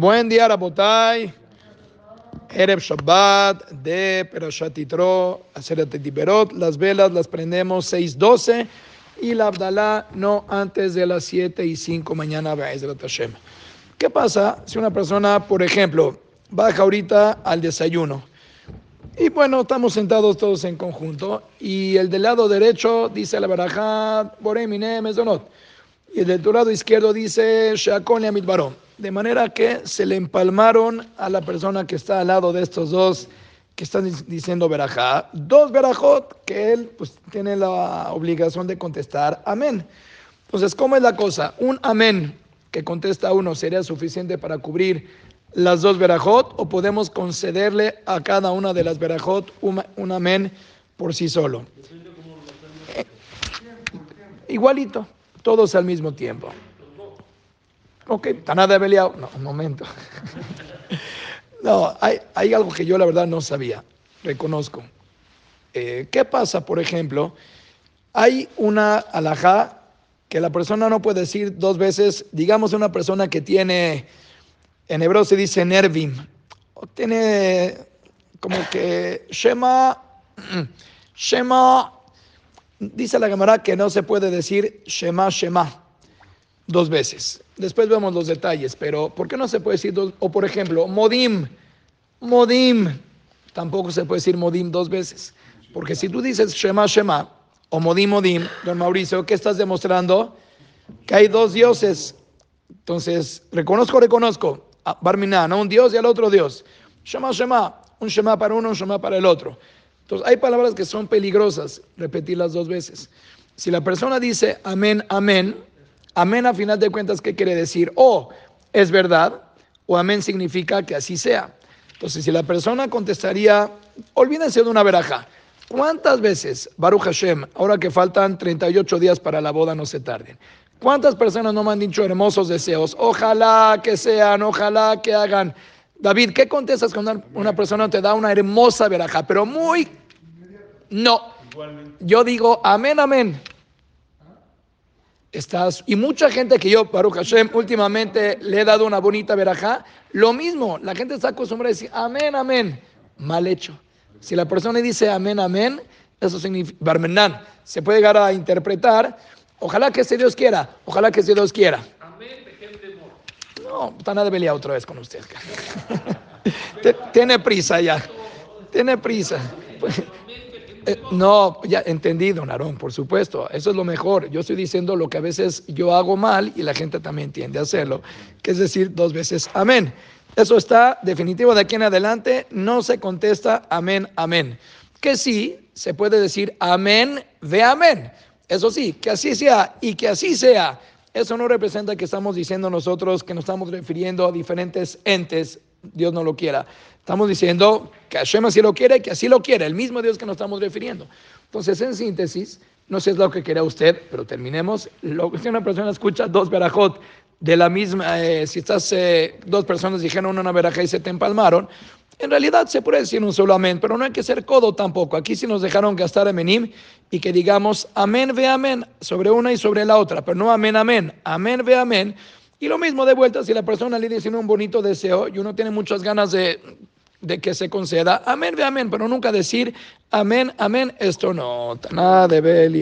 Buen día, Rabotay. Erev Shabbat de Perashat Yitro. Las velas las prendemos 6.12 y la Abdalá no antes de las 7 y 5 mañana. ¿Qué pasa si una persona, por ejemplo, baja ahorita al desayuno? Y bueno, estamos sentados todos en conjunto y el del lado derecho dice la barajá, Boremine Mezonot. Y el del lado izquierdo dice Shakon Yamit Barón de manera que se le empalmaron a la persona que está al lado de estos dos que están diciendo verajá, dos verajot que él pues, tiene la obligación de contestar amén. Entonces, ¿cómo es la cosa? Un amén que contesta uno sería suficiente para cubrir las dos verajot o podemos concederle a cada una de las verajot un, un amén por sí solo. Igualito, todos al mismo tiempo. Ok, Taná de. No, un momento. no, hay, algo que yo la verdad no sabía, reconozco. Eh, ¿Qué pasa, por ejemplo? Hay una alajá que la persona no puede decir dos veces, digamos una persona que tiene, en hebreo se dice nervim, tiene como que Shema, Shema, dice la cámara que no se puede decir Shema, Shema dos veces. Después vemos los detalles, pero ¿por qué no se puede decir dos? O por ejemplo, Modim, Modim, tampoco se puede decir Modim dos veces. Porque si tú dices Shema, Shema, o Modim, Modim, don Mauricio, ¿qué estás demostrando? Que hay dos dioses. Entonces, reconozco, reconozco. Barminá, no un dios y al otro dios. Shema, Shema, un Shema para uno, un Shema para el otro. Entonces, hay palabras que son peligrosas, repetirlas dos veces. Si la persona dice amén, amén, Amén a final de cuentas, ¿qué quiere decir? O es verdad, o amén significa que así sea. Entonces, si la persona contestaría, olvídense de una veraja. ¿Cuántas veces, Baruch Hashem, ahora que faltan 38 días para la boda, no se tarden? ¿Cuántas personas no me han dicho hermosos deseos? Ojalá que sean, ojalá que hagan. David, ¿qué contestas cuando una persona te da una hermosa veraja? Pero muy... No. Yo digo, amén, amén estás, y mucha gente que yo, Baruch Hashem, últimamente le he dado una bonita verajá, lo mismo, la gente está acostumbrada a decir amén, amén, mal hecho. Si la persona dice amén, amén, eso significa, Barmenan, se puede llegar a interpretar, ojalá que ese Dios quiera, ojalá que ese Dios quiera. Amén, No, está nada de otra vez con usted. Tiene prisa ya, tiene prisa. Eh, no, ya entendí, don Aarón, por supuesto, eso es lo mejor. Yo estoy diciendo lo que a veces yo hago mal y la gente también tiende a hacerlo, que es decir dos veces amén. Eso está definitivo de aquí en adelante, no se contesta amén, amén. Que sí, se puede decir amén, ve amén. Eso sí, que así sea y que así sea. Eso no representa que estamos diciendo nosotros que nos estamos refiriendo a diferentes entes Dios no lo quiera. Estamos diciendo que Hashem así lo quiere, que así lo quiere, el mismo Dios que nos estamos refiriendo. Entonces, en síntesis, no sé lo que quiera usted, pero terminemos. Lo, si una persona escucha dos verajot de la misma, eh, si estás, eh, dos personas dijeron una veraja y se te empalmaron, en realidad se puede decir un solo amén, pero no hay que ser codo tampoco. Aquí sí nos dejaron gastar amenim y que digamos amén ve amén sobre una y sobre la otra, pero no amén, amén, amén ve amén y lo mismo de vuelta, si la persona le dice un bonito deseo y uno tiene muchas ganas de, que se conceda, amén, ve amén, pero nunca decir amén, amén, esto no, nada de Beli.